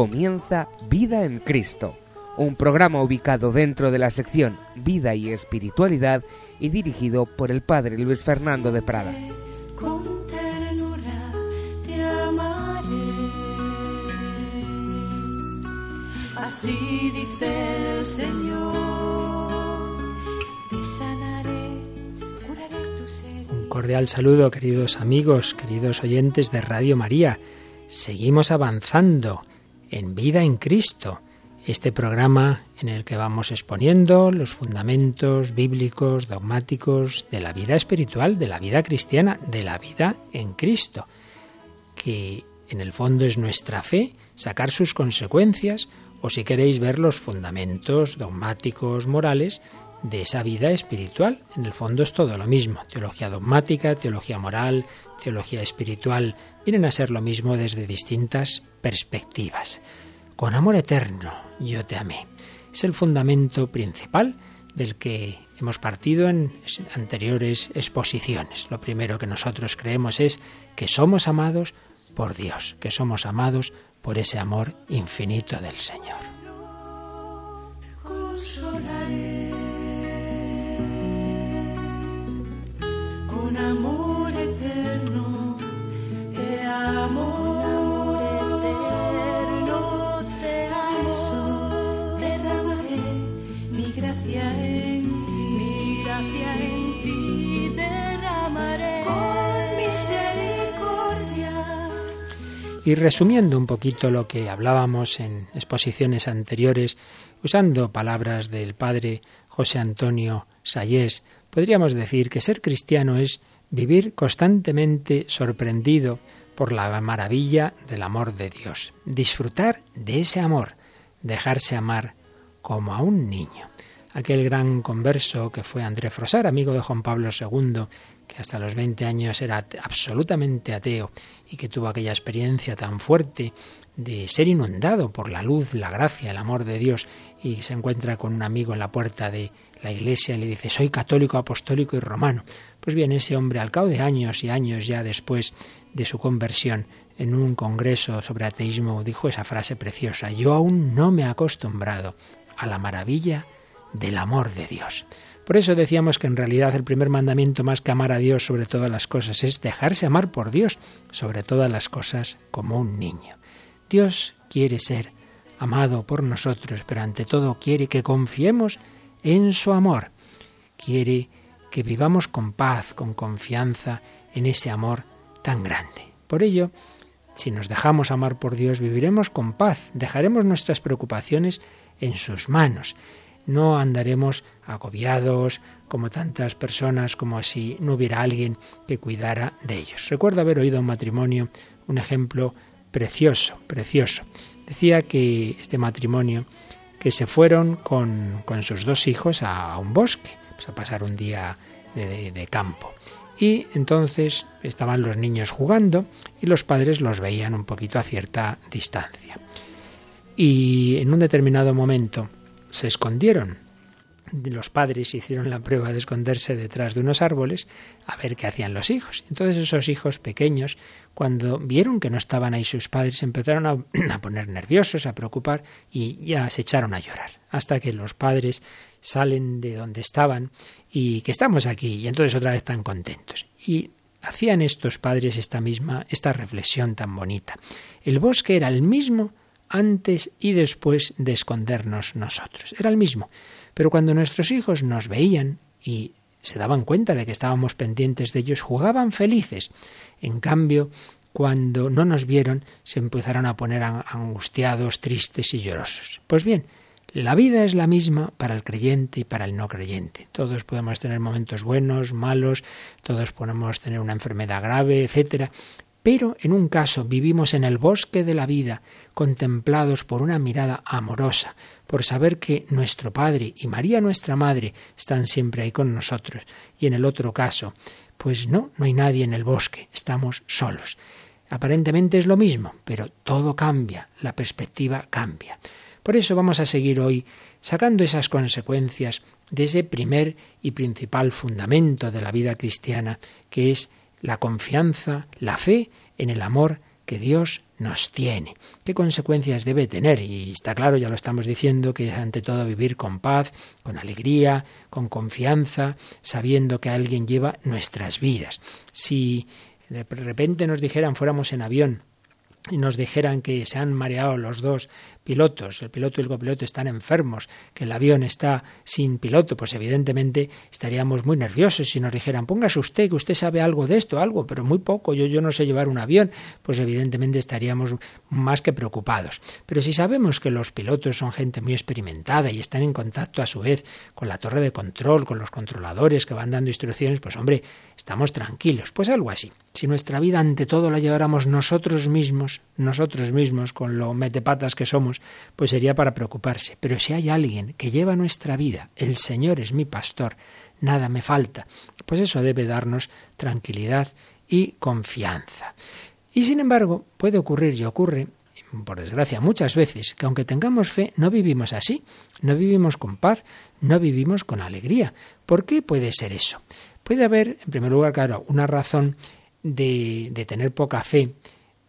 Comienza Vida en Cristo, un programa ubicado dentro de la sección Vida y Espiritualidad y dirigido por el Padre Luis Fernando de Prada. Con ternura te amaré. Así dice el Señor, te sanaré, curaré tus heridas. Un cordial saludo, queridos amigos, queridos oyentes de Radio María. Seguimos avanzando en Vida en Cristo, este programa en el que vamos exponiendo los fundamentos bíblicos, dogmáticos de la vida espiritual, de la vida cristiana, de la vida en Cristo, que en el fondo es nuestra fe, sacar sus consecuencias, o si queréis ver los fundamentos dogmáticos, morales, de esa vida espiritual. En el fondo es todo lo mismo. Teología dogmática, teología moral, teología espiritual, vienen a ser lo mismo desde distintas perspectivas. Con amor eterno yo te amé. Es el fundamento principal del que hemos partido en anteriores exposiciones. Lo primero que nosotros creemos es que somos amados por Dios, que somos amados por ese amor infinito del Señor. con amor Y resumiendo un poquito lo que hablábamos en exposiciones anteriores, usando palabras del padre José Antonio Sayés, podríamos decir que ser cristiano es vivir constantemente sorprendido por la maravilla del amor de Dios, disfrutar de ese amor, dejarse amar como a un niño. Aquel gran converso que fue André Frosar, amigo de Juan Pablo II, que hasta los 20 años era absolutamente ateo y que tuvo aquella experiencia tan fuerte de ser inundado por la luz, la gracia, el amor de Dios y se encuentra con un amigo en la puerta de la iglesia y le dice soy católico, apostólico y romano. Pues bien, ese hombre al cabo de años y años ya después de su conversión en un congreso sobre ateísmo dijo esa frase preciosa, yo aún no me he acostumbrado a la maravilla del amor de Dios. Por eso decíamos que en realidad el primer mandamiento más que amar a Dios sobre todas las cosas es dejarse amar por Dios sobre todas las cosas como un niño. Dios quiere ser amado por nosotros, pero ante todo quiere que confiemos en su amor. Quiere que vivamos con paz, con confianza en ese amor tan grande. Por ello, si nos dejamos amar por Dios, viviremos con paz, dejaremos nuestras preocupaciones en sus manos. No andaremos agobiados como tantas personas, como si no hubiera alguien que cuidara de ellos. Recuerdo haber oído en matrimonio un ejemplo precioso, precioso. Decía que este matrimonio que se fueron con, con sus dos hijos a, un bosque, pues a pasar un día de, de campo. Y entonces estaban los niños jugando y los padres los veían un poquito a cierta distancia. Y en un determinado momento se escondieron. Los padres hicieron la prueba de esconderse detrás de unos árboles a ver qué hacían los hijos. Entonces esos hijos pequeños, cuando vieron que no estaban ahí sus padres, empezaron a, poner nerviosos, a preocupar y ya se echaron a llorar. Hasta que los padres salen de donde estaban y que estamos aquí y entonces otra vez están contentos. Y hacían estos padres esta misma, esta reflexión tan bonita. El bosque era el mismo antes y después de escondernos nosotros. Era el mismo. Pero cuando nuestros hijos nos veían y se daban cuenta de que estábamos pendientes de ellos, jugaban felices. En cambio, cuando no nos vieron, se empezaron a poner angustiados, tristes y llorosos. Pues bien, la vida es la misma para el creyente y para el no creyente. Todos podemos tener momentos buenos, malos, todos podemos tener una enfermedad grave, etcétera, pero en un caso vivimos en el bosque de la vida, contemplados por una mirada amorosa, por saber que nuestro Padre y María nuestra Madre están siempre ahí con nosotros. Y en el otro caso, pues no, no hay nadie en el bosque, estamos solos. Aparentemente es lo mismo, pero todo cambia, la perspectiva cambia. Por eso vamos a seguir hoy sacando esas consecuencias de ese primer y principal fundamento de la vida cristiana, que es la confianza, la fe en el amor que Dios nos tiene. ¿Qué consecuencias debe tener? Y está claro, ya lo estamos diciendo, que es ante todo vivir con paz, con alegría, con confianza, sabiendo que alguien lleva nuestras vidas. Si de repente nos dijeran fuéramos en avión y nos dijeran que se han mareado los dos pilotos, el piloto y el copiloto están enfermos, que el avión está sin piloto, pues evidentemente estaríamos muy nerviosos si nos dijeran, póngase usted, que usted sabe algo de esto, algo, pero muy poco, yo, yo no sé llevar un avión, pues evidentemente estaríamos más que preocupados. Pero si sabemos que los pilotos son gente muy experimentada y están en contacto a su vez con la torre de control, con los controladores que van dando instrucciones, pues hombre, estamos tranquilos. Pues algo así. Si nuestra vida ante todo la lleváramos nosotros mismos, nosotros mismos, con lo metepatas que somos, pues sería para preocuparse. Pero si hay alguien que lleva nuestra vida, el Señor es mi pastor, nada me falta, pues eso debe darnos tranquilidad y confianza. Y sin embargo, puede ocurrir y ocurre, por desgracia, muchas veces, que aunque tengamos fe, no vivimos así, no vivimos con paz, no vivimos con alegría. ¿Por qué puede ser eso? Puede haber, en primer lugar, claro, una razón de, tener poca fe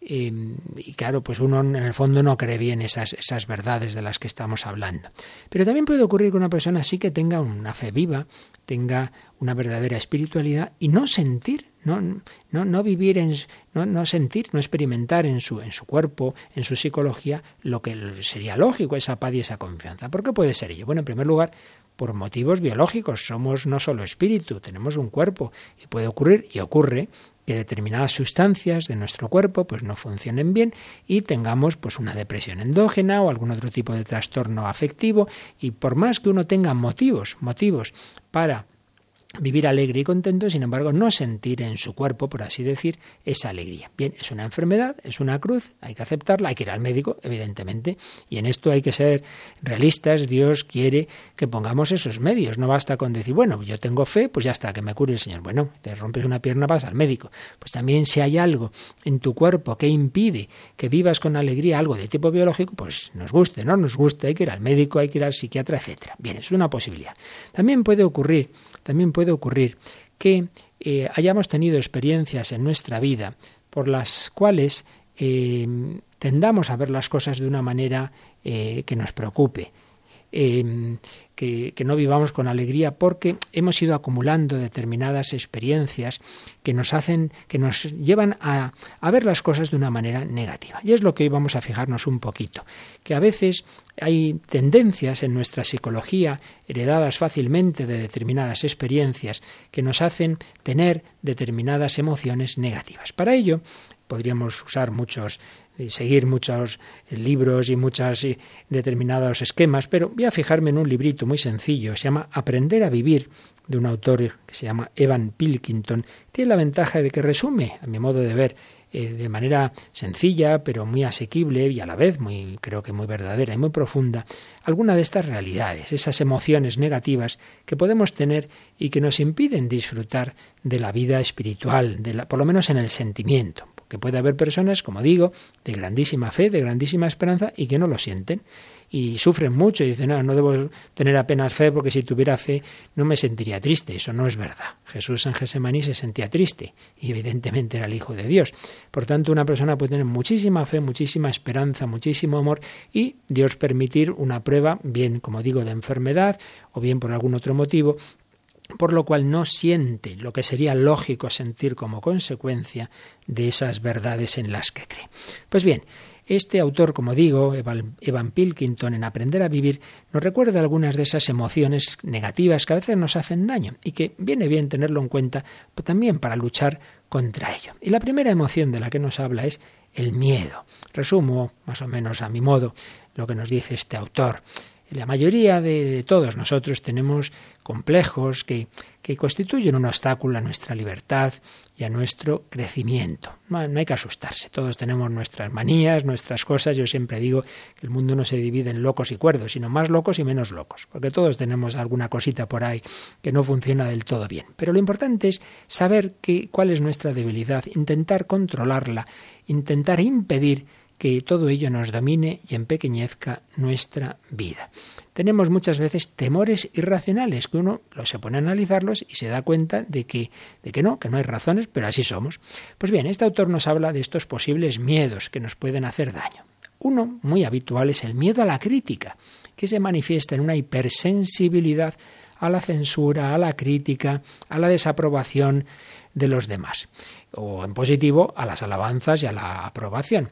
y claro, pues uno en el fondo no cree bien esas, esas verdades de las que estamos hablando. Pero también puede ocurrir que una persona sí que tenga una fe viva, tenga una verdadera espiritualidad y no sentir, no, no, no vivir en, no, no sentir, no experimentar en su, en su cuerpo, en su psicología, lo que sería lógico, esa paz y esa confianza. ¿Por qué puede ser ello? Bueno, en primer lugar, por motivos biológicos. Somos no solo espíritu, tenemos un cuerpo y puede ocurrir y ocurre que determinadas sustancias de nuestro cuerpo pues no funcionen bien y tengamos pues una depresión endógena o algún otro tipo de trastorno afectivo. Y por más que uno tenga motivos, motivos para vivir alegre y contento, sin embargo, no sentir en su cuerpo, por así decir, esa alegría. Bien, es una enfermedad, es una cruz, hay que aceptarla, hay que ir al médico, evidentemente, y en esto hay que ser realistas, Dios quiere que pongamos esos medios, no basta con decir, bueno, yo tengo fe, pues ya está, que me cure el Señor. Bueno, te rompes una pierna, vas al médico. Pues también si hay algo en tu cuerpo que impide que vivas con alegría algo de tipo biológico, pues nos guste, no nos guste, hay que ir al médico, hay que ir al psiquiatra, etcétera. Bien, es una posibilidad. También puede ocurrir también puede ocurrir que eh, hayamos tenido experiencias en nuestra vida por las cuales eh, tendamos a ver las cosas de una manera eh, que nos preocupe. Que, no vivamos con alegría porque hemos ido acumulando determinadas experiencias que nos hacen, que nos llevan a, a, ver las cosas de una manera negativa. Y es lo que hoy vamos a fijarnos un poquito, que a veces hay tendencias en nuestra psicología heredadas fácilmente de determinadas experiencias que nos hacen tener determinadas emociones negativas. Para ello, podríamos usar muchos seguir muchos libros y muchos determinados esquemas, pero voy a fijarme en un librito muy sencillo, se llama Aprender a vivir, de un autor que se llama Evan Pilkington. Tiene la ventaja de que resume, a mi modo de ver, eh, de manera sencilla, pero muy asequible y a la vez muy, creo que muy verdadera y muy profunda, alguna de estas realidades, esas emociones negativas que podemos tener y que nos impiden disfrutar de la vida espiritual, de la, por lo menos en el sentimiento que puede haber personas, como digo, de grandísima fe, de grandísima esperanza y que no lo sienten y sufren mucho y dicen, no, no debo tener apenas fe porque si tuviera fe no me sentiría triste. Eso no es verdad. Jesús en Gesemaní se sentía triste y evidentemente era el Hijo de Dios. Por tanto, una persona puede tener muchísima fe, muchísima esperanza, muchísimo amor y Dios permitir una prueba, bien como digo, de enfermedad o bien por algún otro motivo, por lo cual no siente lo que sería lógico sentir como consecuencia de esas verdades en las que cree. Pues bien, este autor, como digo, Evan Pilkington, en Aprender a Vivir, nos recuerda algunas de esas emociones negativas que a veces nos hacen daño y que viene bien tenerlo en cuenta también para luchar contra ello. Y la primera emoción de la que nos habla es el miedo. Resumo, más o menos a mi modo, lo que nos dice este autor. La mayoría de, todos nosotros tenemos complejos que, que, constituyen un obstáculo a nuestra libertad y a nuestro crecimiento. No, hay que asustarse, todos tenemos nuestras manías, nuestras cosas. Yo siempre digo que el mundo no se divide en locos y cuerdos, sino más locos y menos locos, porque todos tenemos alguna cosita por ahí que no funciona del todo bien. Pero lo importante es saber que, cuál es nuestra debilidad, intentar controlarla, intentar impedir que todo ello nos domine y empequeñezca nuestra vida. Tenemos muchas veces temores irracionales que uno se pone a analizarlos y se da cuenta de que, de que no, que no hay razones, pero así somos. Pues bien, este autor nos habla de estos posibles miedos que nos pueden hacer daño. Uno muy habitual es el miedo a la crítica, que se manifiesta en una hipersensibilidad a la censura, a la crítica, a la desaprobación de los demás, o en positivo a las alabanzas y a la aprobación.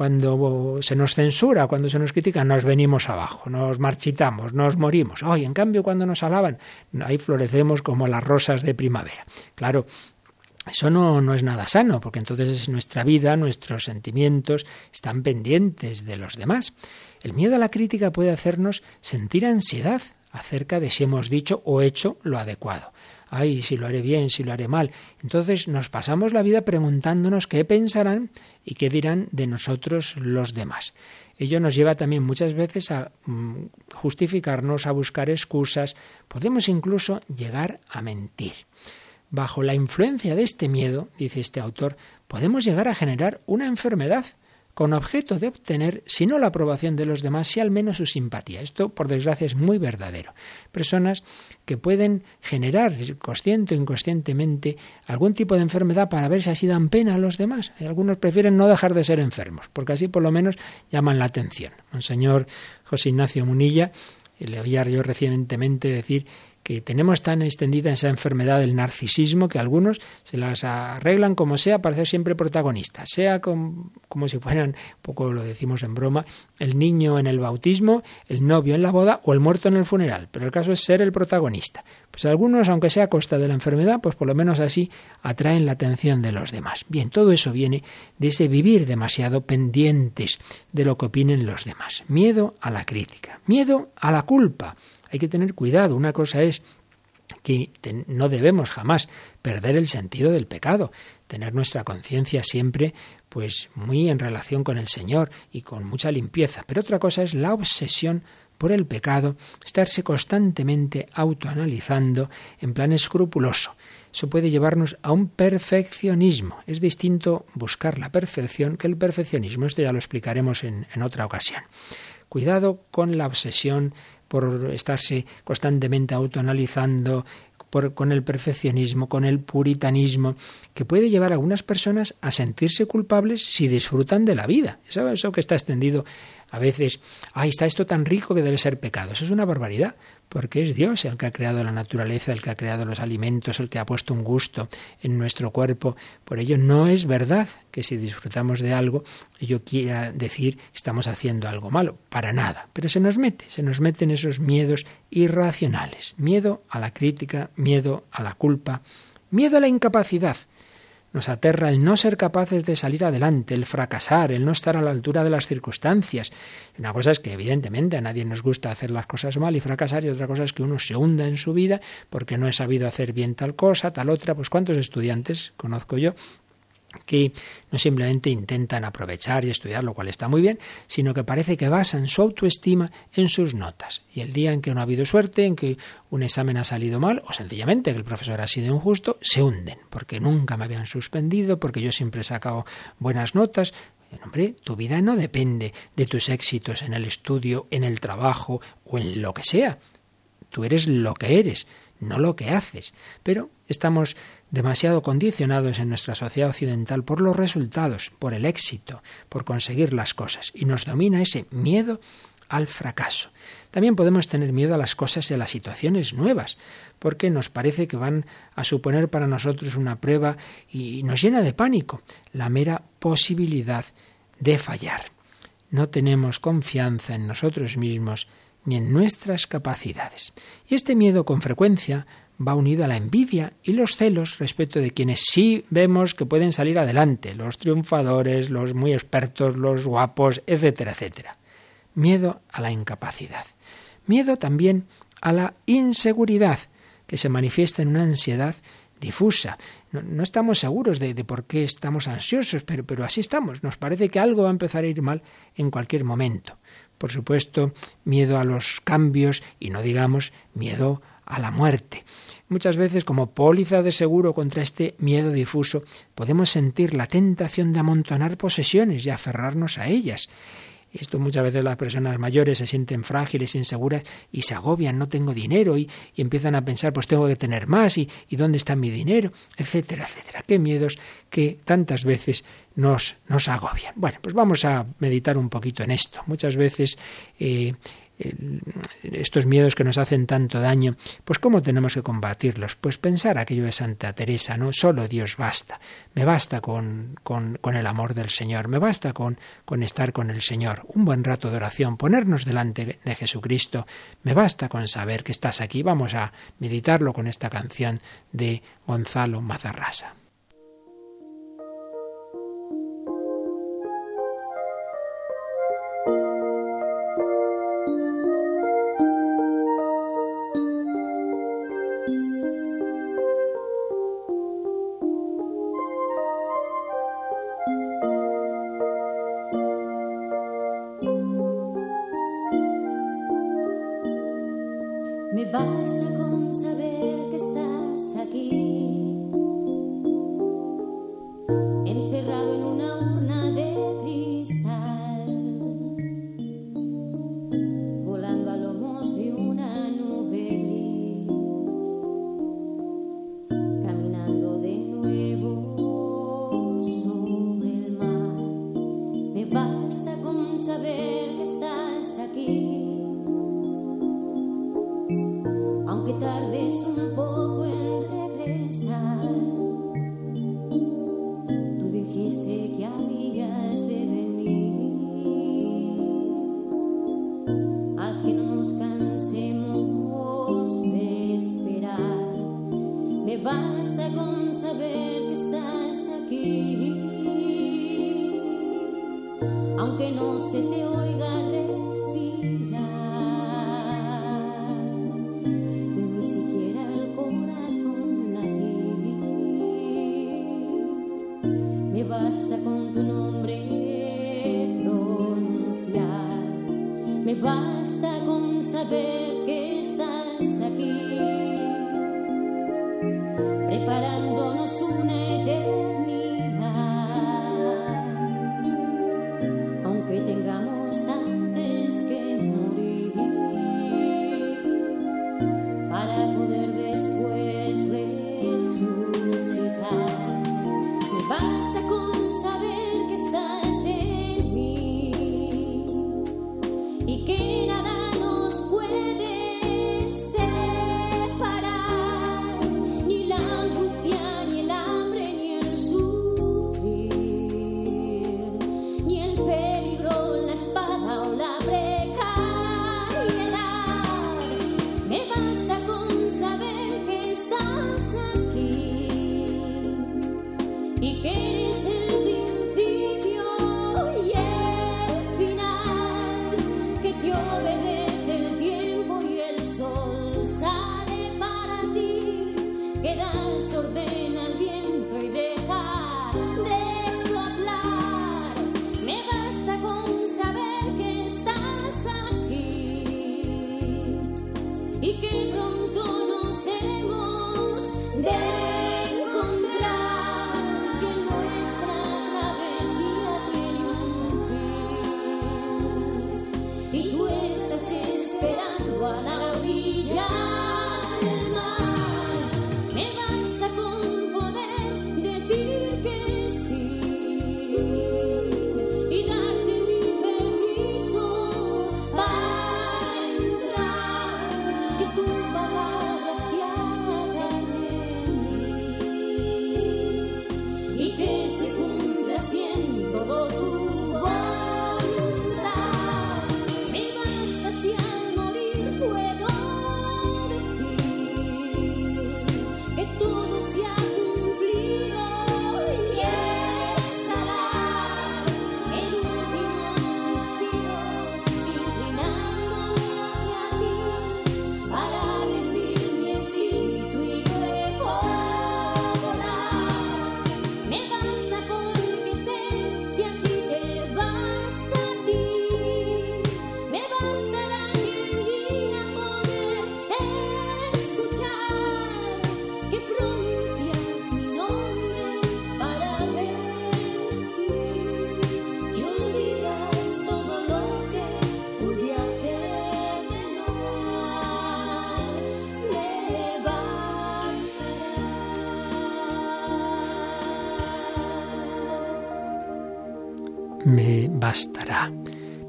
Cuando se nos censura, cuando se nos critica, nos venimos abajo, nos marchitamos, nos morimos. Hoy, en cambio, cuando nos alaban, ahí florecemos como las rosas de primavera. Claro, eso no, no, es nada sano, porque entonces nuestra vida, nuestros sentimientos están pendientes de los demás. El miedo a la crítica puede hacernos sentir ansiedad acerca de si hemos dicho o hecho lo adecuado ay, si lo haré bien, si lo haré mal. Entonces nos pasamos la vida preguntándonos qué pensarán y qué dirán de nosotros los demás. Ello nos lleva también muchas veces a mm, justificarnos, a buscar excusas. Podemos incluso llegar a mentir. Bajo la influencia de este miedo, dice este autor, podemos llegar a generar una enfermedad con objeto de obtener, si no la aprobación de los demás, si al menos su simpatía. Esto, por desgracia, es muy verdadero. Personas que pueden generar, consciente o inconscientemente, algún tipo de enfermedad para ver si así dan pena a los demás. Algunos prefieren no dejar de ser enfermos, porque así por lo menos llaman la atención. Monseñor José Ignacio Munilla, le oía yo recientemente decir que tenemos tan extendida esa enfermedad del narcisismo que algunos se las arreglan como sea para ser siempre protagonistas, sea como, si fueran, poco lo decimos en broma, el niño en el bautismo, el novio en la boda o el muerto en el funeral, pero el caso es ser el protagonista. Pues algunos, aunque sea a costa de la enfermedad, pues por lo menos así atraen la atención de los demás. Bien, todo eso viene de ese vivir demasiado pendientes de lo que opinen los demás. Miedo a la crítica, miedo a la culpa. Hay que tener cuidado. Una cosa es que no debemos jamás perder el sentido del pecado, tener nuestra conciencia siempre pues muy en relación con el Señor y con mucha limpieza. Pero otra cosa es la obsesión por el pecado, estarse constantemente autoanalizando en plan escrupuloso. Eso puede llevarnos a un perfeccionismo. Es distinto buscar la perfección que el perfeccionismo. Esto ya lo explicaremos en, en otra ocasión. Cuidado con la obsesión por estarse constantemente autoanalizando, por, con el perfeccionismo, con el puritanismo, que puede llevar a algunas personas a sentirse culpables si disfrutan de la vida. Eso, eso que está extendido a veces, ay, está esto tan rico que debe ser pecado. Eso es una barbaridad porque es Dios el que ha creado la naturaleza, el que ha creado los alimentos, el que ha puesto un gusto en nuestro cuerpo. Por ello no es verdad que si disfrutamos de algo, yo quiera decir estamos haciendo algo malo, para nada. Pero se nos mete, se nos meten esos miedos irracionales, miedo a la crítica, miedo a la culpa, miedo a la incapacidad. Nos aterra el no ser capaces de salir adelante, el fracasar, el no estar a la altura de las circunstancias. Una cosa es que evidentemente a nadie nos gusta hacer las cosas mal y fracasar y otra cosa es que uno se hunda en su vida porque no he sabido hacer bien tal cosa, tal otra. Pues cuántos estudiantes conozco yo que no simplemente intentan aprovechar y estudiar, lo cual está muy bien, sino que parece que basan su autoestima en sus notas. Y el día en que no ha habido suerte, en que un examen ha salido mal, o sencillamente que el profesor ha sido injusto, se hunden, porque nunca me habían suspendido, porque yo siempre he sacado buenas notas. Hombre, tu vida no depende de tus éxitos en el estudio, en el trabajo o en lo que sea. Tú eres lo que eres, no lo que haces. Pero estamos demasiado condicionados en nuestra sociedad occidental por los resultados, por el éxito, por conseguir las cosas, y nos domina ese miedo al fracaso. También podemos tener miedo a las cosas y a las situaciones nuevas, porque nos parece que van a suponer para nosotros una prueba y nos llena de pánico la mera posibilidad de fallar. No tenemos confianza en nosotros mismos ni en nuestras capacidades. Y este miedo con frecuencia va unido a la envidia y los celos respecto de quienes sí vemos que pueden salir adelante, los triunfadores, los muy expertos, los guapos, etcétera, etcétera. Miedo a la incapacidad. Miedo también a la inseguridad, que se manifiesta en una ansiedad difusa. No, estamos seguros de, de, por qué estamos ansiosos, pero, pero así estamos. Nos parece que algo va a empezar a ir mal en cualquier momento. Por supuesto, miedo a los cambios y no digamos miedo a la muerte muchas veces como póliza de seguro contra este miedo difuso, podemos sentir la tentación de amontonar posesiones y aferrarnos a ellas. Esto muchas veces las personas mayores se sienten frágiles, inseguras y se agobian, no tengo dinero y, empiezan a pensar, pues tengo que tener más y, y, dónde está mi dinero, etcétera, etcétera. Qué miedos que tantas veces nos, nos agobian. Bueno, pues vamos a meditar un poquito en esto. Muchas veces eh, estos miedos que nos hacen tanto daño, pues ¿cómo tenemos que combatirlos? Pues pensar aquello de Santa Teresa, ¿no? Solo Dios basta. Me basta con, con, el amor del Señor, me basta con, con estar con el Señor, un buen rato de oración, ponernos delante de Jesucristo, me basta con saber que estás aquí. Vamos a meditarlo con esta canción de Gonzalo Mazarrasa. no se te oiga respirar, ni siquiera el corazón latir. Me basta con tu nombre pronunciar, me basta con saber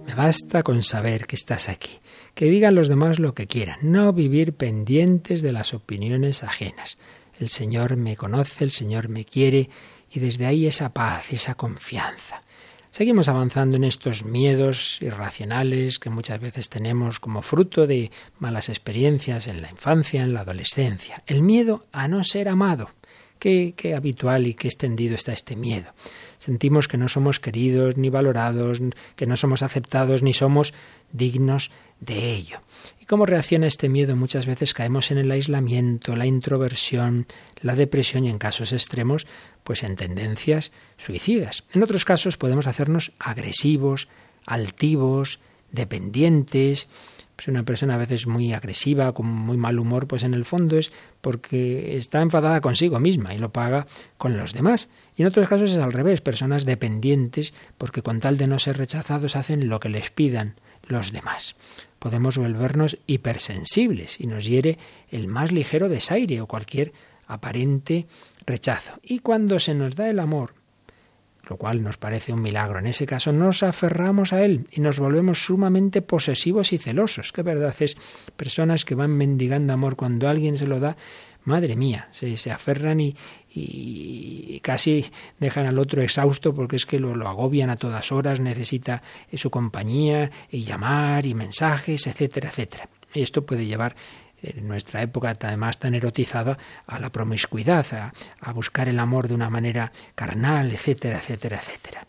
Me basta con saber que estás aquí. Que digan los demás lo que quieran, no vivir pendientes de las opiniones ajenas. El Señor me conoce, el Señor me quiere y desde ahí esa paz, esa confianza. Seguimos avanzando en estos miedos irracionales que muchas veces tenemos como fruto de malas experiencias en la infancia, en la adolescencia. El miedo a no ser amado. Qué, qué habitual y qué extendido está este miedo. Sentimos que no somos queridos ni valorados, que no somos aceptados ni somos dignos de ello. ¿Y cómo reacciona este miedo? Muchas veces caemos en el aislamiento, la introversión, la depresión y en casos extremos, pues en tendencias suicidas. En otros casos podemos hacernos agresivos, altivos, dependientes. Pues una persona a veces muy agresiva, con muy mal humor, pues en el fondo es porque está enfadada consigo misma y lo paga con los demás. Y en otros casos es al revés, personas dependientes porque con tal de no ser rechazados hacen lo que les pidan los demás. Podemos volvernos hipersensibles y nos hiere el más ligero desaire o cualquier aparente rechazo. Y cuando se nos da el amor, lo cual nos parece un milagro, en ese caso nos aferramos a él y nos volvemos sumamente posesivos y celosos. Que verdad es personas que van mendigando amor cuando alguien se lo da, madre mía, se, se aferran y, y, casi dejan al otro exhausto porque es que lo, lo agobian a todas horas, necesita su compañía y llamar y mensajes, etcétera, etcétera. Y esto puede llevar en nuestra época además tan erotizada a la promiscuidad, a, a buscar el amor de una manera carnal, etcétera, etcétera, etcétera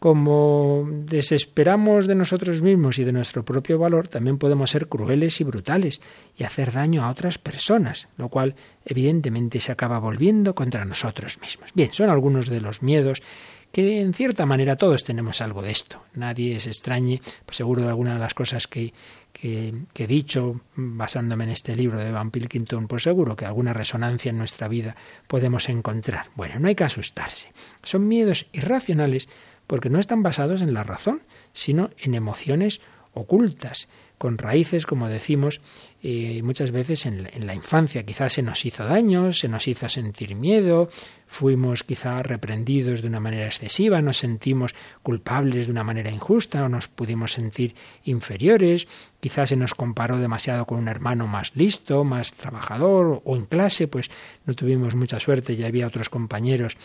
como desesperamos de nosotros mismos y de nuestro propio valor, también podemos ser crueles y brutales y hacer daño a otras personas, lo cual evidentemente se acaba volviendo contra nosotros mismos. Bien, son algunos de los miedos que en cierta manera todos tenemos algo de esto. Nadie se extrañe, pues seguro de alguna de las cosas que, que, he dicho, basándome en este libro de Van Pilkington, pues seguro que alguna resonancia en nuestra vida podemos encontrar. Bueno, no hay que asustarse. Son miedos irracionales porque no están basados en la razón, sino en emociones ocultas, con raíces, como decimos, eh, muchas veces en, en, la infancia. Quizás se nos hizo daño, se nos hizo sentir miedo, fuimos quizá reprendidos de una manera excesiva, nos sentimos culpables de una manera injusta o nos pudimos sentir inferiores, quizás se nos comparó demasiado con un hermano más listo, más trabajador o en clase, pues no tuvimos mucha suerte, ya había otros compañeros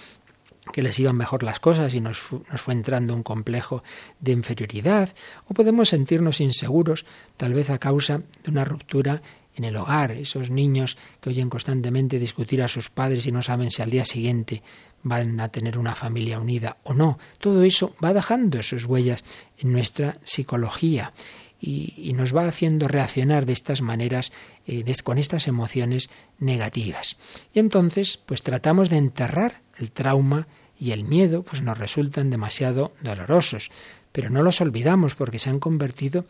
que les iban mejor las cosas y nos, nos, fue entrando un complejo de inferioridad, o podemos sentirnos inseguros, tal vez a causa de una ruptura en el hogar, esos niños que oyen constantemente discutir a sus padres y no saben si al día siguiente van a tener una familia unida o no. Todo eso va dejando sus huellas en nuestra psicología y, nos va haciendo reaccionar de estas maneras, eh, con estas emociones negativas. Y entonces, pues tratamos de enterrar el trauma y el miedo, pues nos resultan demasiado dolorosos, pero no los olvidamos porque se han convertido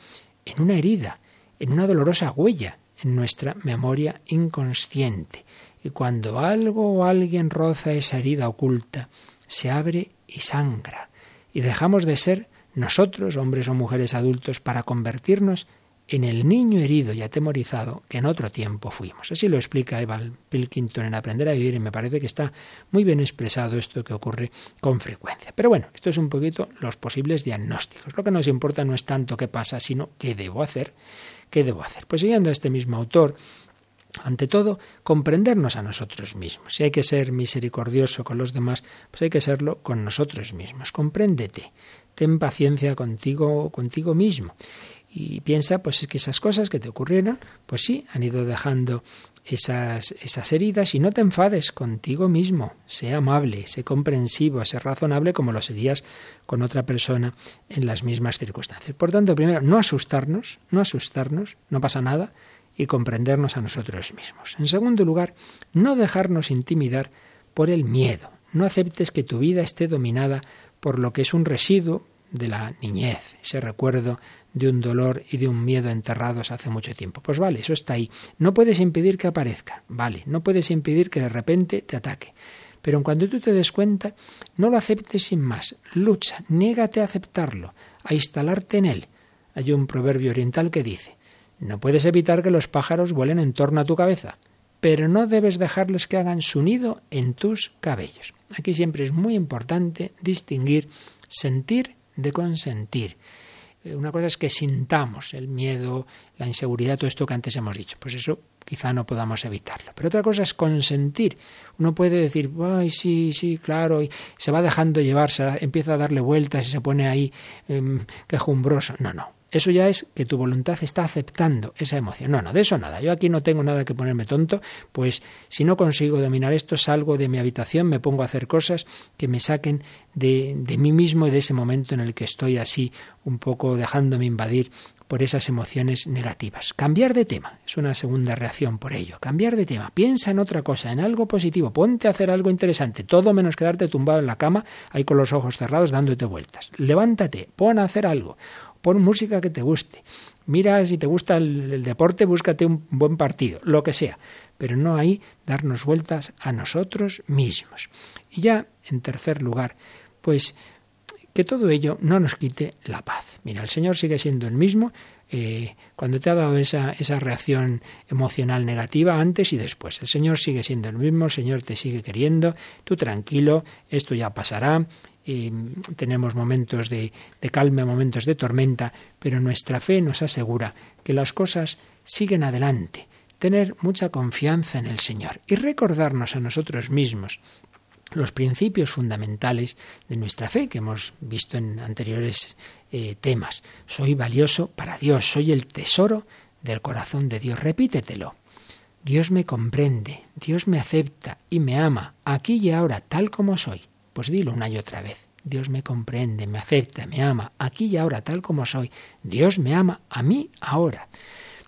en una herida, en una dolorosa huella en nuestra memoria inconsciente. Y cuando algo o alguien roza esa herida oculta, se abre y sangra, y dejamos de ser nosotros, hombres o mujeres adultos, para convertirnos en el niño herido y atemorizado que en otro tiempo fuimos. Así lo explica Evan Pilkington en Aprender a Vivir y me parece que está muy bien expresado esto que ocurre con frecuencia. Pero bueno, esto es un poquito los posibles diagnósticos. Lo que nos importa no es tanto qué pasa, sino qué debo hacer. ¿Qué debo hacer? Pues siguiendo a este mismo autor, ante todo, comprendernos a nosotros mismos. Si hay que ser misericordioso con los demás, pues hay que serlo con nosotros mismos. Compréndete, ten paciencia contigo, contigo mismo. Y piensa, pues que esas cosas que te ocurrieron, pues sí, han ido dejando esas, esas heridas y no te enfades contigo mismo. Sé amable, sé comprensivo, sé razonable como lo serías con otra persona en las mismas circunstancias. Por tanto, primero, no asustarnos, no asustarnos, no pasa nada, y comprendernos a nosotros mismos. En segundo lugar, no dejarnos intimidar por el miedo. No aceptes que tu vida esté dominada por lo que es un residuo de la niñez, ese recuerdo de un dolor y de un miedo enterrados hace mucho tiempo. Pues vale, eso está ahí. No puedes impedir que aparezca, vale, no puedes impedir que de repente te ataque. Pero en cuanto tú te des cuenta, no lo aceptes sin más. Lucha, niégate a aceptarlo, a instalarte en él. Hay un proverbio oriental que dice, no puedes evitar que los pájaros vuelen en torno a tu cabeza, pero no debes dejarles que hagan su nido en tus cabellos. Aquí siempre es muy importante distinguir sentir de consentir. Eh, una cosa es que sintamos el miedo, la inseguridad, todo esto que antes hemos dicho. Pues eso quizá no podamos evitarlo. Pero otra cosa es consentir. Uno puede decir, ay, sí, sí, claro, y se va dejando llevarse, empieza a darle vueltas y se pone ahí eh, quejumbroso. No, no. Eso ya es que tu voluntad está aceptando esa emoción. No, no, de eso nada. Yo aquí no tengo nada que ponerme tonto, pues si no consigo dominar esto, salgo de mi habitación, me pongo a hacer cosas que me saquen de, de mí mismo y de ese momento en el que estoy así, un poco dejándome invadir por esas emociones negativas. Cambiar de tema es una segunda reacción por ello. Cambiar de tema. Piensa en otra cosa, en algo positivo. Ponte a hacer algo interesante. Todo menos quedarte tumbado en la cama, ahí con los ojos cerrados dándote vueltas. Levántate, pon a hacer algo pon música que te guste. Mira si te gusta el, deporte, búscate un buen partido, lo que sea. Pero no hay darnos vueltas a nosotros mismos. Y ya, en tercer lugar, pues que todo ello no nos quite la paz. Mira, el Señor sigue siendo el mismo eh, cuando te ha dado esa, esa reacción emocional negativa antes y después. El Señor sigue siendo el mismo, el Señor te sigue queriendo, tú tranquilo, esto ya pasará tenemos momentos de, de calma, momentos de tormenta, pero nuestra fe nos asegura que las cosas siguen adelante. Tener mucha confianza en el Señor y recordarnos a nosotros mismos los principios fundamentales de nuestra fe que hemos visto en anteriores eh, temas. Soy valioso para Dios, soy el tesoro del corazón de Dios. Repítetelo. Dios me comprende, Dios me acepta y me ama, aquí y ahora, tal como soy. Pues dilo una y otra vez. Dios me comprende, me acepta, me ama, aquí y ahora, tal como soy. Dios me ama a mí ahora.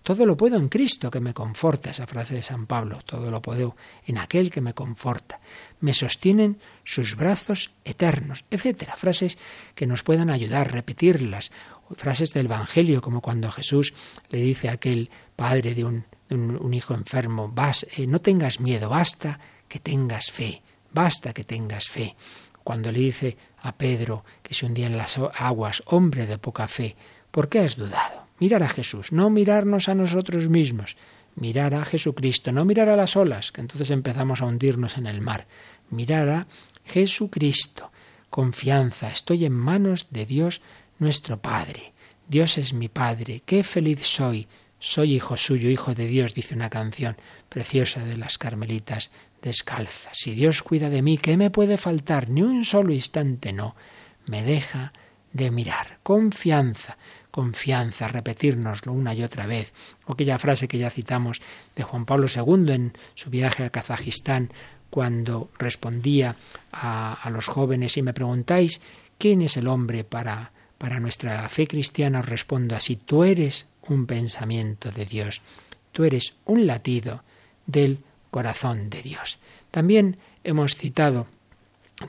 Todo lo puedo en Cristo que me conforta, esa frase de San Pablo, todo lo puedo en aquel que me conforta. Me sostienen sus brazos eternos, etcétera. Frases que nos puedan ayudar, repetirlas. Frases del Evangelio, como cuando Jesús le dice a aquel padre de un, hijo enfermo, Vas, eh, no tengas miedo, basta que tengas fe. Basta que tengas fe. Cuando le dice a Pedro que se hundía en las aguas, hombre de poca fe, ¿por qué has dudado? Mirar a Jesús, no mirarnos a nosotros mismos, mirar a Jesucristo, no mirar a las olas, que entonces empezamos a hundirnos en el mar, mirar a Jesucristo. Confianza, estoy en manos de Dios nuestro Padre. Dios es mi Padre, qué feliz soy. Soy hijo suyo, hijo de Dios, dice una canción preciosa de las carmelitas descalza. Si Dios cuida de mí, ¿qué me puede faltar? Ni un solo instante no. Me deja de mirar. Confianza, confianza, repetirnoslo una y otra vez. O aquella frase que ya citamos de Juan Pablo II en su viaje a Kazajistán, cuando respondía a, a los jóvenes y me preguntáis, ¿quién es el hombre para, para nuestra fe cristiana? Os respondo así, tú eres un pensamiento de Dios, tú eres un latido del corazón de Dios. También hemos citado,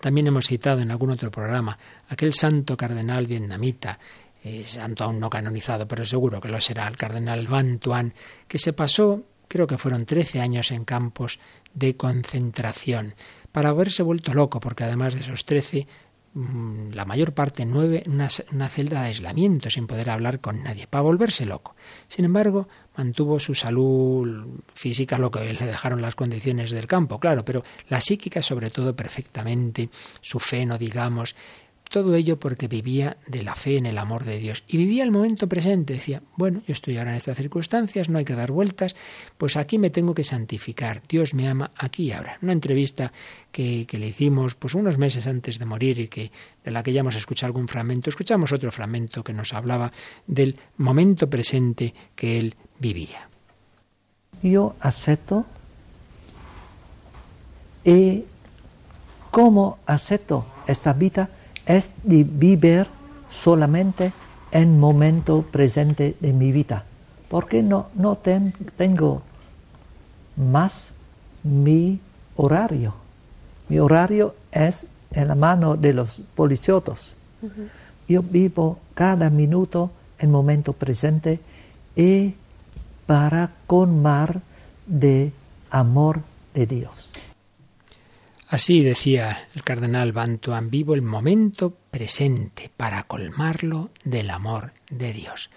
también hemos citado en algún otro programa aquel santo cardenal vietnamita, eh, santo aún no canonizado, pero seguro que lo será, el cardenal Van Tuan, que se pasó, creo que fueron 13 años en campos de concentración, para haberse vuelto loco, porque además de esos 13 Mm, la mayor parte, nueve, una, una celda de aislamiento sin poder hablar con nadie, para volverse loco. Sin embargo, mantuvo su salud física, lo que le dejaron las condiciones del campo, claro, pero la psíquica sobre todo perfectamente, su fe, no digamos, todo ello porque vivía de la fe en el amor de Dios. Y vivía el momento presente. Decía, bueno, yo estoy ahora en estas circunstancias, no hay que dar vueltas, pues aquí me tengo que santificar. Dios me ama aquí y ahora. Una entrevista que, le hicimos pues unos meses antes de morir y que de la que ya hemos escuchado algún fragmento, escuchamos otro fragmento que nos hablaba del momento presente que él vivía. Yo acepto y cómo acepto esta vida es de vivir solamente en momento presente de mi vida, porque no, no tengo más mi horario. Mi horario es en la mano de los policiotos. Yo vivo cada minuto en momento presente y para mar de amor de Dios. Así decía el cardenal Bantuan, vivo el momento presente para colmarlo del amor de Dios.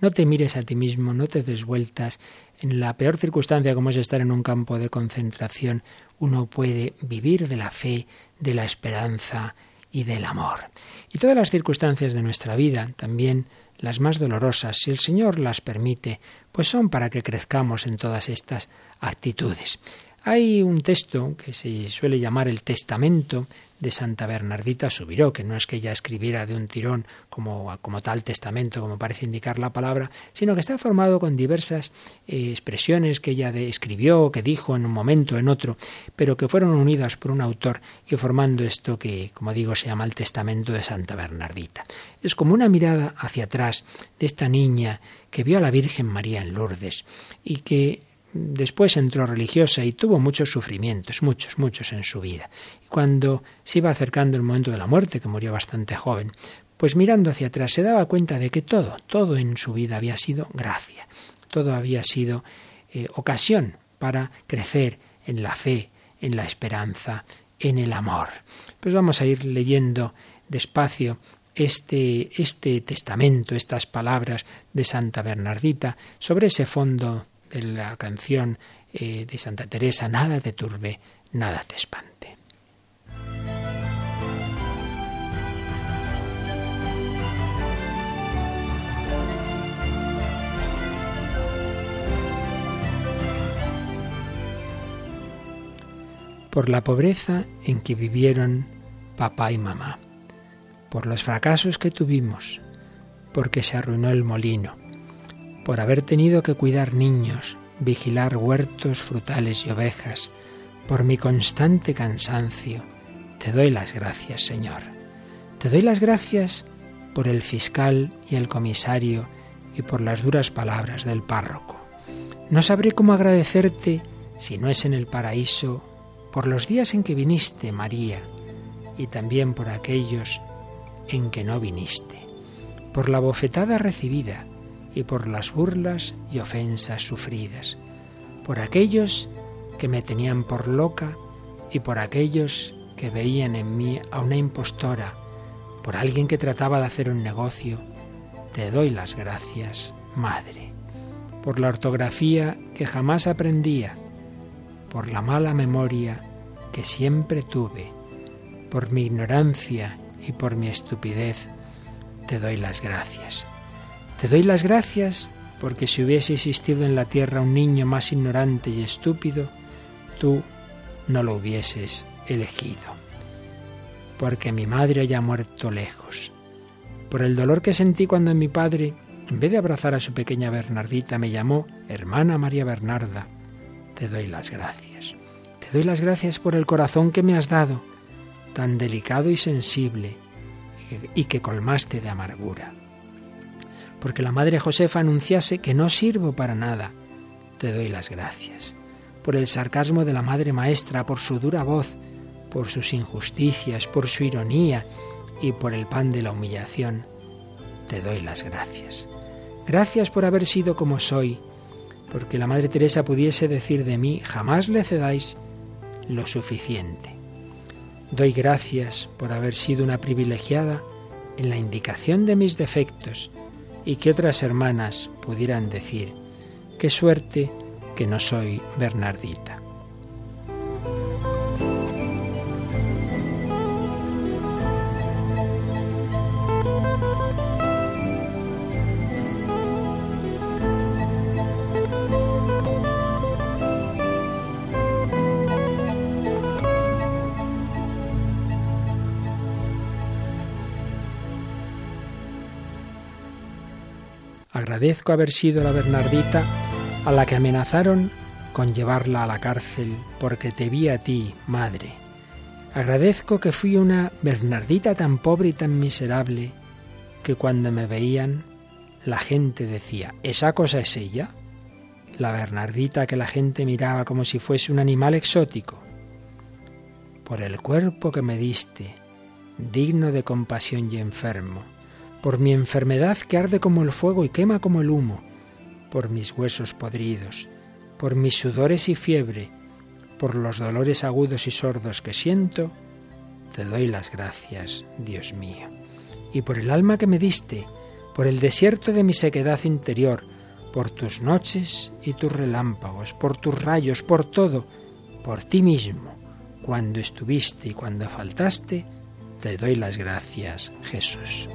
No te mires a ti mismo, no te des vueltas. En la peor circunstancia como es estar en un campo de concentración, uno puede vivir de la fe, de la esperanza y del amor. Y todas las circunstancias de nuestra vida, también las más dolorosas, si el Señor las permite, pues son para que crezcamos en todas estas actitudes. Hay un texto que se suele llamar el Testamento de Santa Bernardita Subiró, que no es que ella escribiera de un tirón como, como tal testamento, como parece indicar la palabra, sino que está formado con diversas eh, expresiones que ella escribió, que dijo en un momento, en otro, pero que fueron unidas por un autor y formando esto que, como digo, se llama el Testamento de Santa Bernardita. Es como una mirada hacia atrás de esta niña que vio a la Virgen María en Lourdes y que después entró religiosa y tuvo muchos sufrimientos, muchos, muchos en su vida. Y cuando se iba acercando el momento de la muerte, que murió bastante joven, pues mirando hacia atrás se daba cuenta de que todo, todo en su vida había sido gracia, todo había sido eh, ocasión para crecer en la fe, en la esperanza, en el amor. Pues vamos a ir leyendo despacio este, este testamento, estas palabras de Santa Bernardita, sobre ese fondo la canción eh, de Santa Teresa, nada te turbe, nada te espante. por la pobreza en que vivieron papá y mamá, por los fracasos que tuvimos, porque se arruinó el molino, por haber tenido que cuidar niños, vigilar huertos frutales y ovejas, por mi constante cansancio, te doy las gracias, Señor. Te doy las gracias por el fiscal y el comisario y por las duras palabras del párroco. No sabré cómo agradecerte si no es en el paraíso por los días en que viniste, María, y también por aquellos en que no viniste, por la bofetada recibida, y por las burlas y ofensas sufridas, por aquellos que me tenían por loca y por aquellos que veían en mí a una impostora, por alguien que trataba de hacer un negocio, te doy las gracias, Madre, por la ortografía que jamás aprendía, por la mala memoria que siempre tuve, por mi ignorancia y por mi estupidez, te doy las gracias. Te doy las gracias porque si hubiese existido en la tierra un niño más ignorante y estúpido, tú no lo hubieses elegido. Porque mi madre haya muerto lejos. Por el dolor que sentí cuando mi padre, en vez de abrazar a su pequeña Bernardita, me llamó hermana María Bernarda, te doy las gracias. Te doy las gracias por el corazón que me has dado, tan delicado y sensible, y que colmaste de amargura porque la Madre Josefa anunciase que no sirvo para nada. Te doy las gracias. Por el sarcasmo de la Madre Maestra, por su dura voz, por sus injusticias, por su ironía y por el pan de la humillación. Te doy las gracias. Gracias por haber sido como soy, porque la Madre Teresa pudiese decir de mí, jamás le cedáis lo suficiente. Doy gracias por haber sido una privilegiada en la indicación de mis defectos y que otras hermanas pudieran decir, qué suerte que no soy Bernardita. Agradezco haber sido la Bernardita a la que amenazaron con llevarla a la cárcel porque te vi a ti, madre. Agradezco que fui una Bernardita tan pobre y tan miserable que cuando me veían la gente decía, ¿esa cosa es ella? La Bernardita que la gente miraba como si fuese un animal exótico. Por el cuerpo que me diste, digno de compasión y enfermo, por mi enfermedad que arde como el fuego y quema como el humo, por mis huesos podridos, por mis sudores y fiebre, por los dolores agudos y sordos que siento, te doy las gracias, Dios mío. Y por el alma que me diste, por el desierto de mi sequedad interior, por tus noches y tus relámpagos, por tus rayos, por todo, por ti mismo, cuando estuviste y cuando faltaste, Te doy las gracias, Jesús.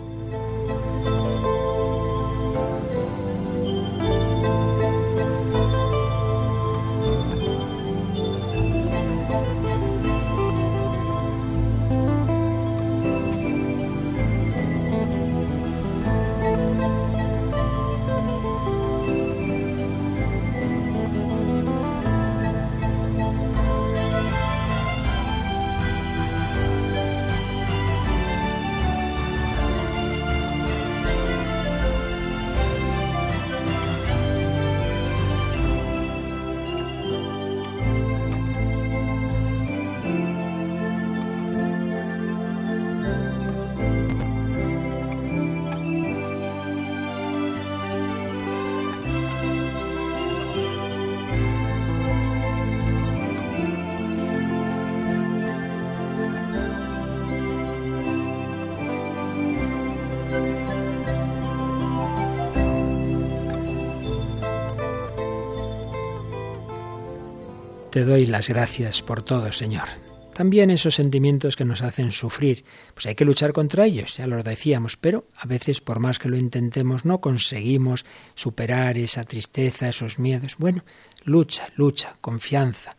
Te doy las gracias por todo, Señor. También esos sentimientos que nos hacen sufrir, pues hay que luchar contra ellos, ya lo decíamos, pero a veces por más que lo intentemos no conseguimos superar esa tristeza, esos miedos. Bueno, lucha, lucha, confianza.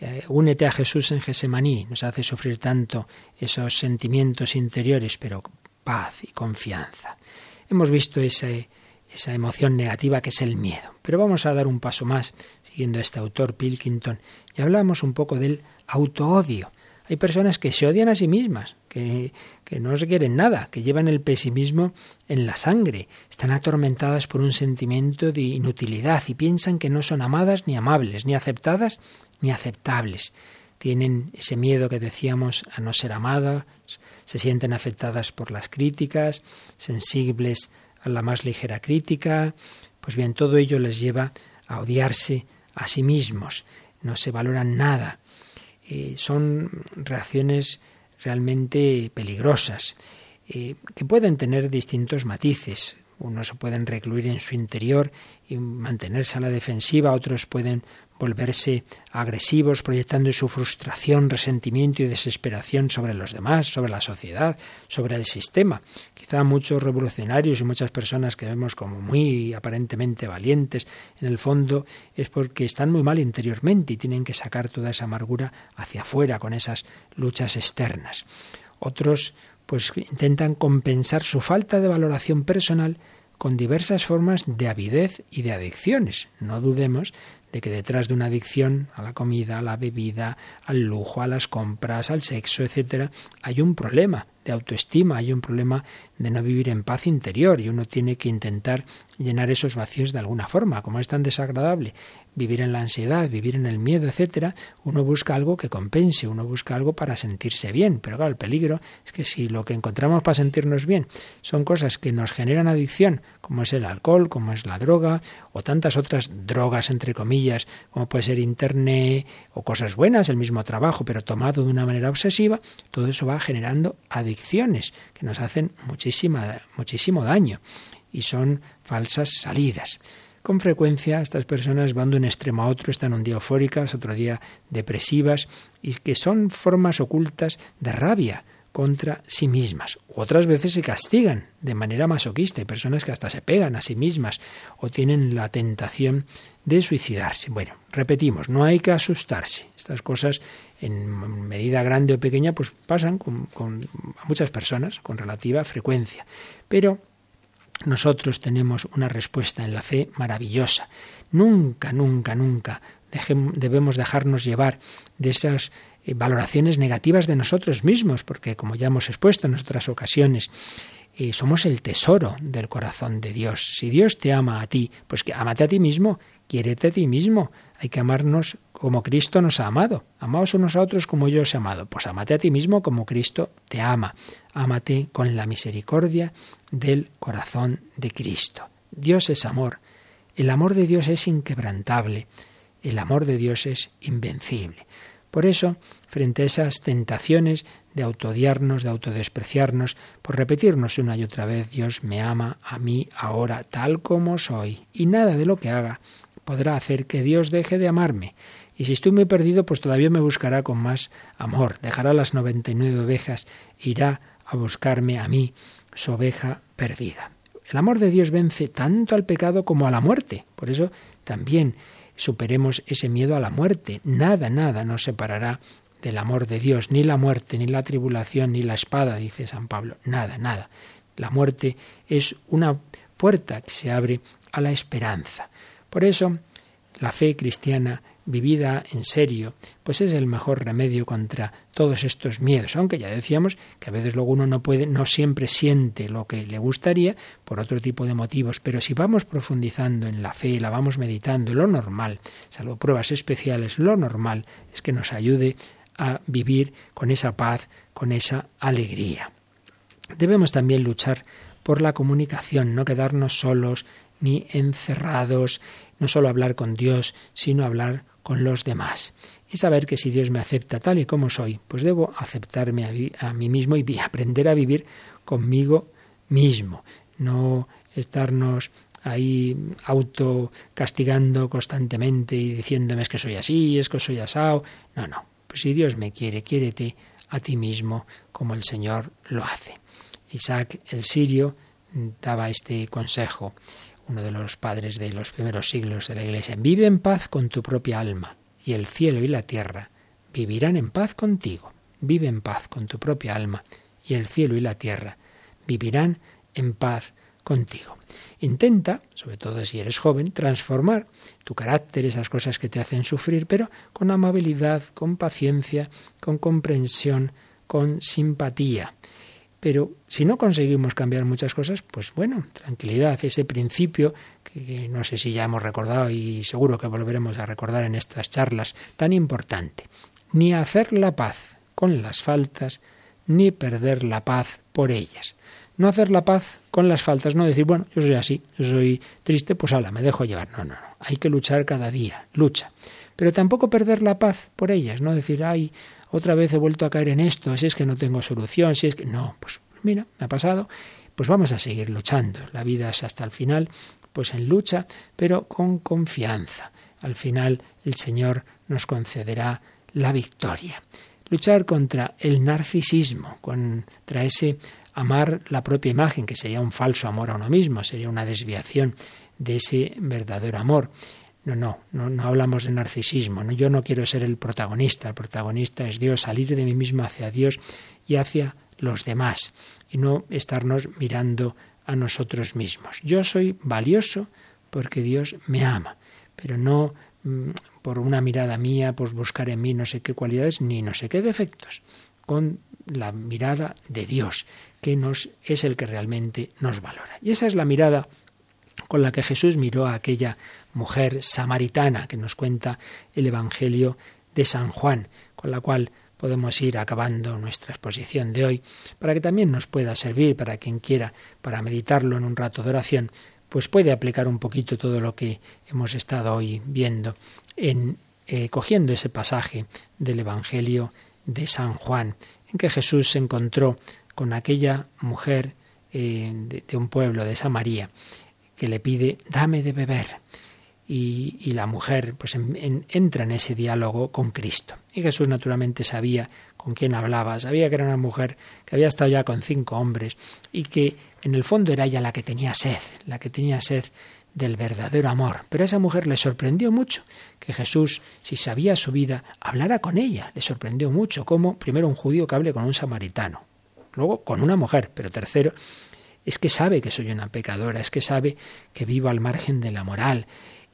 Eh, únete a Jesús en Gesemaní, nos hace sufrir tanto esos sentimientos interiores, pero paz y confianza. Hemos visto ese, esa emoción negativa que es el miedo. Pero vamos a dar un paso más, siguiendo este autor Pilkington, y hablamos un poco del autoodio. Hay personas que se odian a sí mismas, que, que no se quieren nada, que llevan el pesimismo en la sangre, están atormentadas por un sentimiento de inutilidad y piensan que no son amadas ni amables, ni aceptadas ni aceptables. Tienen ese miedo que decíamos a no ser amadas, se sienten afectadas por las críticas, sensibles a la más ligera crítica, pues bien, todo ello les lleva a odiarse a sí mismos, no se valoran nada. Eh, son reacciones realmente peligrosas, eh, que pueden tener distintos matices. Unos se pueden recluir en su interior y mantenerse a la defensiva, otros pueden volverse agresivos, proyectando su frustración, resentimiento y desesperación sobre los demás, sobre la sociedad, sobre el sistema. Quizá muchos revolucionarios y muchas personas que vemos como muy aparentemente valientes, en el fondo es porque están muy mal interiormente y tienen que sacar toda esa amargura hacia afuera con esas luchas externas. Otros pues intentan compensar su falta de valoración personal con diversas formas de avidez y de adicciones. No dudemos de que detrás de una adicción a la comida, a la bebida, al lujo, a las compras, al sexo, etcétera, hay un problema de autoestima, hay un problema de no vivir en paz interior y uno tiene que intentar llenar esos vacíos de alguna forma. Como es tan desagradable vivir en la ansiedad, vivir en el miedo, etcétera, uno busca algo que compense, uno busca algo para sentirse bien. Pero claro, el peligro es que si lo que encontramos para sentirnos bien son cosas que nos generan adicción, como es el alcohol, como es la droga, o tantas otras drogas, entre comillas, como puede ser internet, o cosas buenas, el mismo trabajo, pero tomado de una manera obsesiva, todo eso va generando adicciones que nos hacen muchísima, muchísimo daño y son falsas salidas. Con frecuencia estas personas van de un extremo a otro, están un día eufóricas, otro día depresivas, y que son formas ocultas de rabia contra sí mismas. Otras veces se castigan de manera masoquista. Hay personas que hasta se pegan a sí mismas o tienen la tentación de suicidarse. Bueno, repetimos, no hay que asustarse. Estas cosas, en medida grande o pequeña, pues pasan con, con muchas personas con relativa frecuencia. Pero nosotros tenemos una respuesta en la fe maravillosa. Nunca, nunca, nunca debemos dejarnos llevar de esas eh, valoraciones negativas de nosotros mismos, porque como ya hemos expuesto en otras ocasiones, eh, somos el tesoro del corazón de Dios. Si Dios te ama a ti, pues que amate a ti mismo, quiérete a ti mismo. Hay que amarnos como Cristo nos ha amado. Amaos unos a otros como yo os he amado. Pues amate a ti mismo como Cristo te ama. Ámate con la misericordia del corazón de Cristo. Dios es amor. El amor de Dios es inquebrantable. El amor de Dios es invencible. Por eso, frente a esas tentaciones de autodiarnos, de autodespreciarnos, por repetirnos una y otra vez, Dios me ama a mí ahora tal como soy, y nada de lo que haga podrá hacer que Dios deje de amarme. Y si estoy muy perdido, pues todavía me buscará con más amor. Dejará las noventa y nueve ovejas, irá a buscarme a mí, su oveja perdida. El amor de Dios vence tanto al pecado como a la muerte. Por eso también superemos ese miedo a la muerte. Nada, nada nos separará del amor de Dios, ni la muerte, ni la tribulación, ni la espada, dice San Pablo. Nada, nada. La muerte es una puerta que se abre a la esperanza. Por eso, la fe cristiana vivida en serio, pues es el mejor remedio contra todos estos miedos, aunque ya decíamos que a veces luego uno no puede, no siempre siente lo que le gustaría por otro tipo de motivos, pero si vamos profundizando en la fe, la vamos meditando, lo normal, salvo pruebas especiales, lo normal es que nos ayude a vivir con esa paz, con esa alegría. Debemos también luchar por la comunicación, no quedarnos solos ni encerrados, no solo hablar con Dios, sino hablar con los demás. Y saber que si Dios me acepta tal y como soy, pues debo aceptarme a, mí mismo y aprender a vivir conmigo mismo. No estarnos ahí auto castigando constantemente y diciéndome es que soy así, es que soy asado. No, no. Pues si Dios me quiere, quiérete a ti mismo como el Señor lo hace. Isaac el sirio daba este consejo uno de los padres de los primeros siglos de la Iglesia, vive en paz con tu propia alma, y el cielo y la tierra vivirán en paz contigo. Vive en paz con tu propia alma, y el cielo y la tierra vivirán en paz contigo. Intenta, sobre todo si eres joven, transformar tu carácter, esas cosas que te hacen sufrir, pero con amabilidad, con paciencia, con comprensión, con simpatía. Pero si no conseguimos cambiar muchas cosas, pues bueno, tranquilidad, ese principio que no sé si ya hemos recordado y seguro que volveremos a recordar en estas charlas, tan importante. Ni hacer la paz con las faltas, ni perder la paz por ellas. No hacer la paz con las faltas, no decir, bueno, yo soy así, yo soy triste, pues ala, me dejo llevar. No, no, no. Hay que luchar cada día, lucha. Pero tampoco perder la paz por ellas, no decir, ay, otra vez he vuelto a caer en esto, si es que no tengo solución, si es que no, pues mira, me ha pasado, pues vamos a seguir luchando. La vida es hasta el final, pues en lucha, pero con confianza. Al final el Señor nos concederá la victoria. Luchar contra el narcisismo, contra ese amar la propia imagen, que sería un falso amor a uno mismo, sería una desviación de ese verdadero amor. No, no, no, hablamos de narcisismo. ¿no? Yo no quiero ser el protagonista. El protagonista es Dios, salir de mí mismo hacia Dios y hacia los demás y no estarnos mirando a nosotros mismos. Yo soy valioso porque Dios me ama, pero no mm, por una mirada mía, pues buscar en mí no sé qué cualidades ni no sé qué defectos, con la mirada de Dios, que nos es el que realmente nos valora. Y esa es la mirada con la que Jesús miró a aquella mujer samaritana que nos cuenta el Evangelio de San Juan, con la cual podemos ir acabando nuestra exposición de hoy, para que también nos pueda servir para quien quiera, para meditarlo en un rato de oración, pues puede aplicar un poquito todo lo que hemos estado hoy viendo en eh, cogiendo ese pasaje del Evangelio de San Juan, en que Jesús se encontró con aquella mujer eh, de, un pueblo de Samaria que le pide dame de beber y, la mujer pues entra en ese diálogo con Cristo. Y Jesús naturalmente sabía con quién hablaba, sabía que era una mujer que había estado ya con cinco hombres y que en el fondo era ella la que tenía sed, la que tenía sed del verdadero amor. Pero a esa mujer le sorprendió mucho que Jesús, si sabía su vida, hablara con ella. Le sorprendió mucho como primero un judío que hable con un samaritano, luego con una mujer, pero tercero es que sabe que soy una pecadora, es que sabe que vivo al margen de la moral,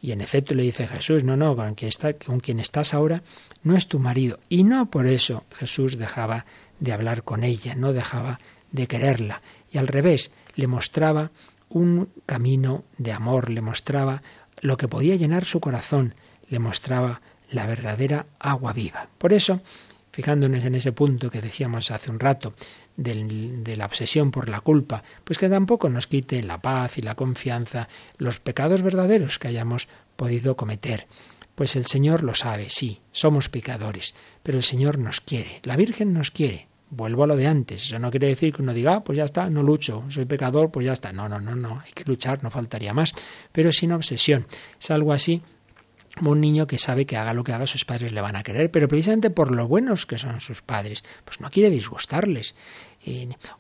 y en efecto le dice Jesús, no, no, con quien, con quien estás ahora no es tu marido. Y no por eso Jesús dejaba de hablar con ella, no dejaba de quererla. Y al revés, le mostraba un camino de amor, le mostraba lo que podía llenar su corazón, le mostraba la verdadera agua viva. Por eso, fijándonos en ese punto que decíamos hace un rato, de la obsesión por la culpa, pues que tampoco nos quite la paz y la confianza, los pecados verdaderos que hayamos podido cometer. Pues el Señor lo sabe, sí, somos pecadores, pero el Señor nos quiere, la Virgen nos quiere. Vuelvo a lo de antes, eso no quiere decir que uno diga, ah, pues ya está, no lucho, soy pecador, pues ya está. No, no, no, no, hay que luchar, no faltaría más, pero sin obsesión. Es algo así un niño que sabe que haga lo que haga sus padres le van a querer, pero precisamente por lo buenos que son sus padres, pues no quiere disgustarles.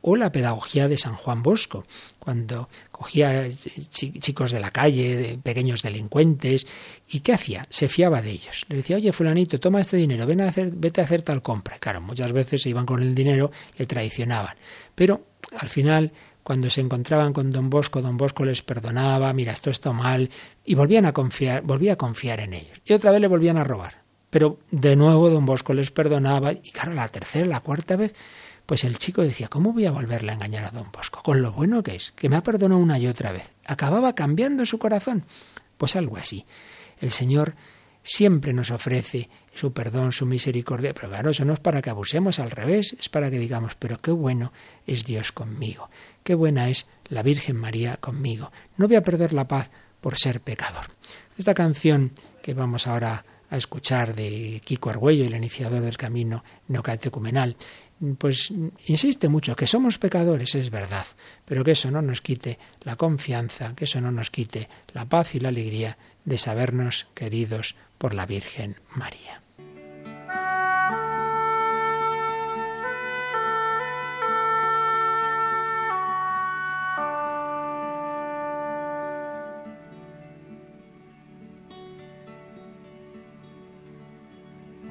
o la pedagogía de San Juan Bosco, cuando cogía chicos de la calle, de pequeños delincuentes, ¿y qué hacía? Se fiaba de ellos. Le decía, oye, fulanito, toma este dinero, ven a hacer, vete a hacer tal compra. Claro, muchas veces se iban con el dinero, le traicionaban. Pero al final cuando se encontraban con don Bosco, don Bosco les perdonaba, mira, esto está mal, y volvían a confiar, volvía a confiar en ellos. Y otra vez le volvían a robar. Pero de nuevo don Bosco les perdonaba, y claro, la tercera, la cuarta vez, pues el chico decía, ¿cómo voy a volverle a engañar a don Bosco? Con lo bueno que es, que me ha perdonado una y otra vez. Acababa cambiando su corazón. Pues algo así. El Señor siempre nos ofrece su perdón, su misericordia, pero claro, eso no es para que abusemos, al revés, es para que digamos, pero qué bueno es Dios conmigo qué buena es la Virgen María conmigo. No voy a perder la paz por ser pecador. Esta canción que vamos ahora a escuchar de Kiko Argüello, el iniciador del camino neocatecumenal, pues insiste mucho que somos pecadores, es verdad, pero que eso no nos quite la confianza, que eso no nos quite la paz y la alegría de sabernos queridos por la Virgen María.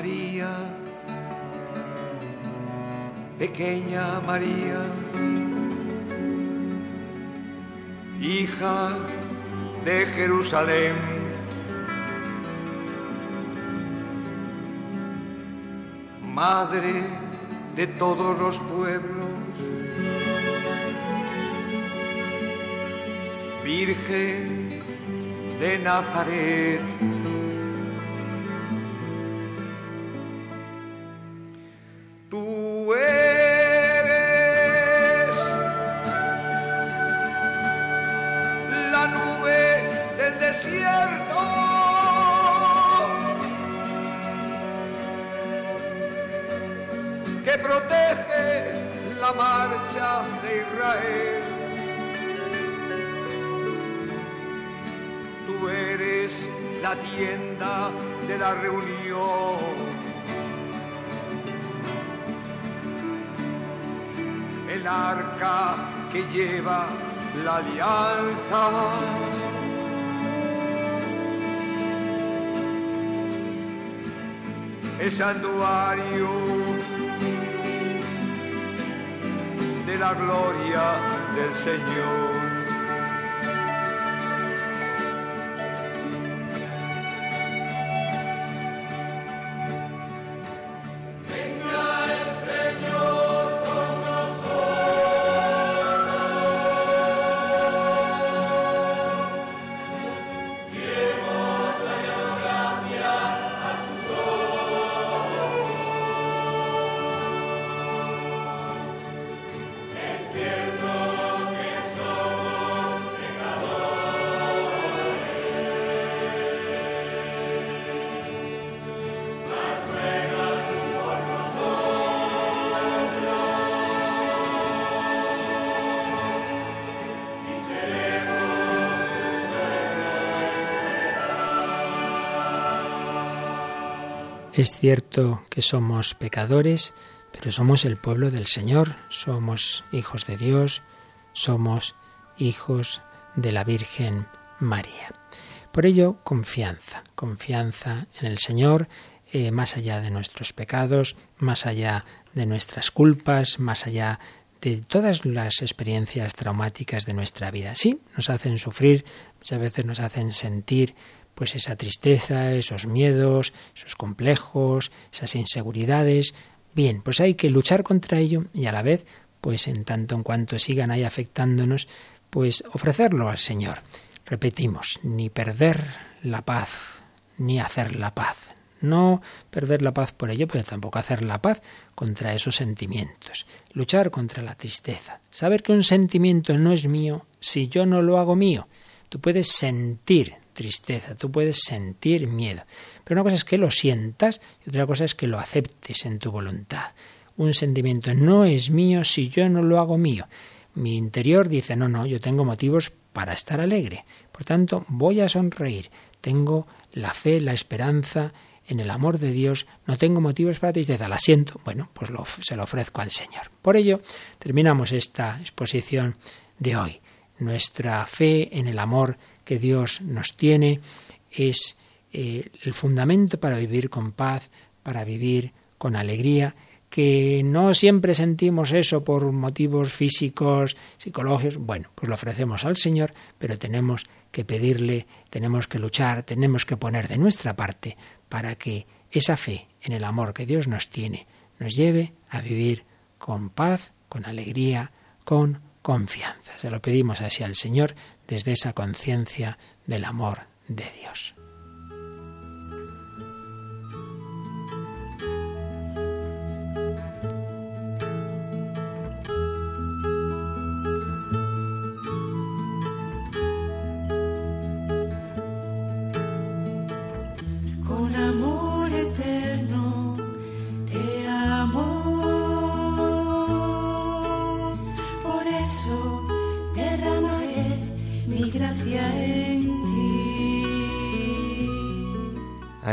María, pequeña María, hija de Jerusalén. Madre de todos los pueblos, Virgen de Nazaret santuario de la gloria del Señor. Es cierto que somos pecadores, pero somos el pueblo del Señor, somos hijos de Dios, somos hijos de la Virgen María. Por ello, confianza, confianza en el Señor, eh, más allá de nuestros pecados, más allá de nuestras culpas, más allá de todas las experiencias traumáticas de nuestra vida. Sí, nos hacen sufrir, muchas veces nos hacen sentir pues esa tristeza, esos miedos, esos complejos, esas inseguridades. Bien, pues hay que luchar contra ello y a la vez, pues en tanto en cuanto sigan ahí afectándonos, pues ofrecerlo al Señor. Repetimos, ni perder la paz, ni hacer la paz. No perder la paz por ello, pero tampoco hacer la paz contra esos sentimientos. Luchar contra la tristeza. Saber que un sentimiento no es mío si yo no lo hago mío. Tú puedes sentir tristeza, tú puedes sentir miedo. Pero una cosa es que lo sientas y otra cosa es que lo aceptes en tu voluntad. Un sentimiento no es mío si yo no lo hago mío. Mi interior dice, no, no, yo tengo motivos para estar alegre. Por tanto, voy a sonreír. Tengo la fe, la esperanza en el amor de Dios. No tengo motivos para tristeza. La siento. Bueno, pues lo, se lo ofrezco al Señor. Por ello, terminamos esta exposición de hoy. Nuestra fe en el amor que Dios nos tiene es eh, el fundamento para vivir con paz, para vivir con alegría, que no siempre sentimos eso por motivos físicos, psicológicos, bueno, pues lo ofrecemos al Señor, pero tenemos que pedirle, tenemos que luchar, tenemos que poner de nuestra parte para que esa fe en el amor que Dios nos tiene nos lleve a vivir con paz, con alegría, con confianza. Se lo pedimos así al Señor desde esa conciencia del amor de Dios.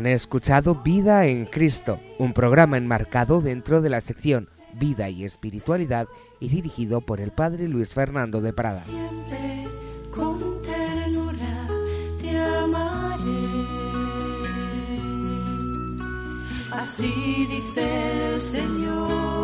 Han escuchado Vida en Cristo, un programa enmarcado dentro de la sección Vida y Espiritualidad y dirigido por el Padre Luis Fernando de Prada. Siempre con ternura te amaré. Así dice el Señor.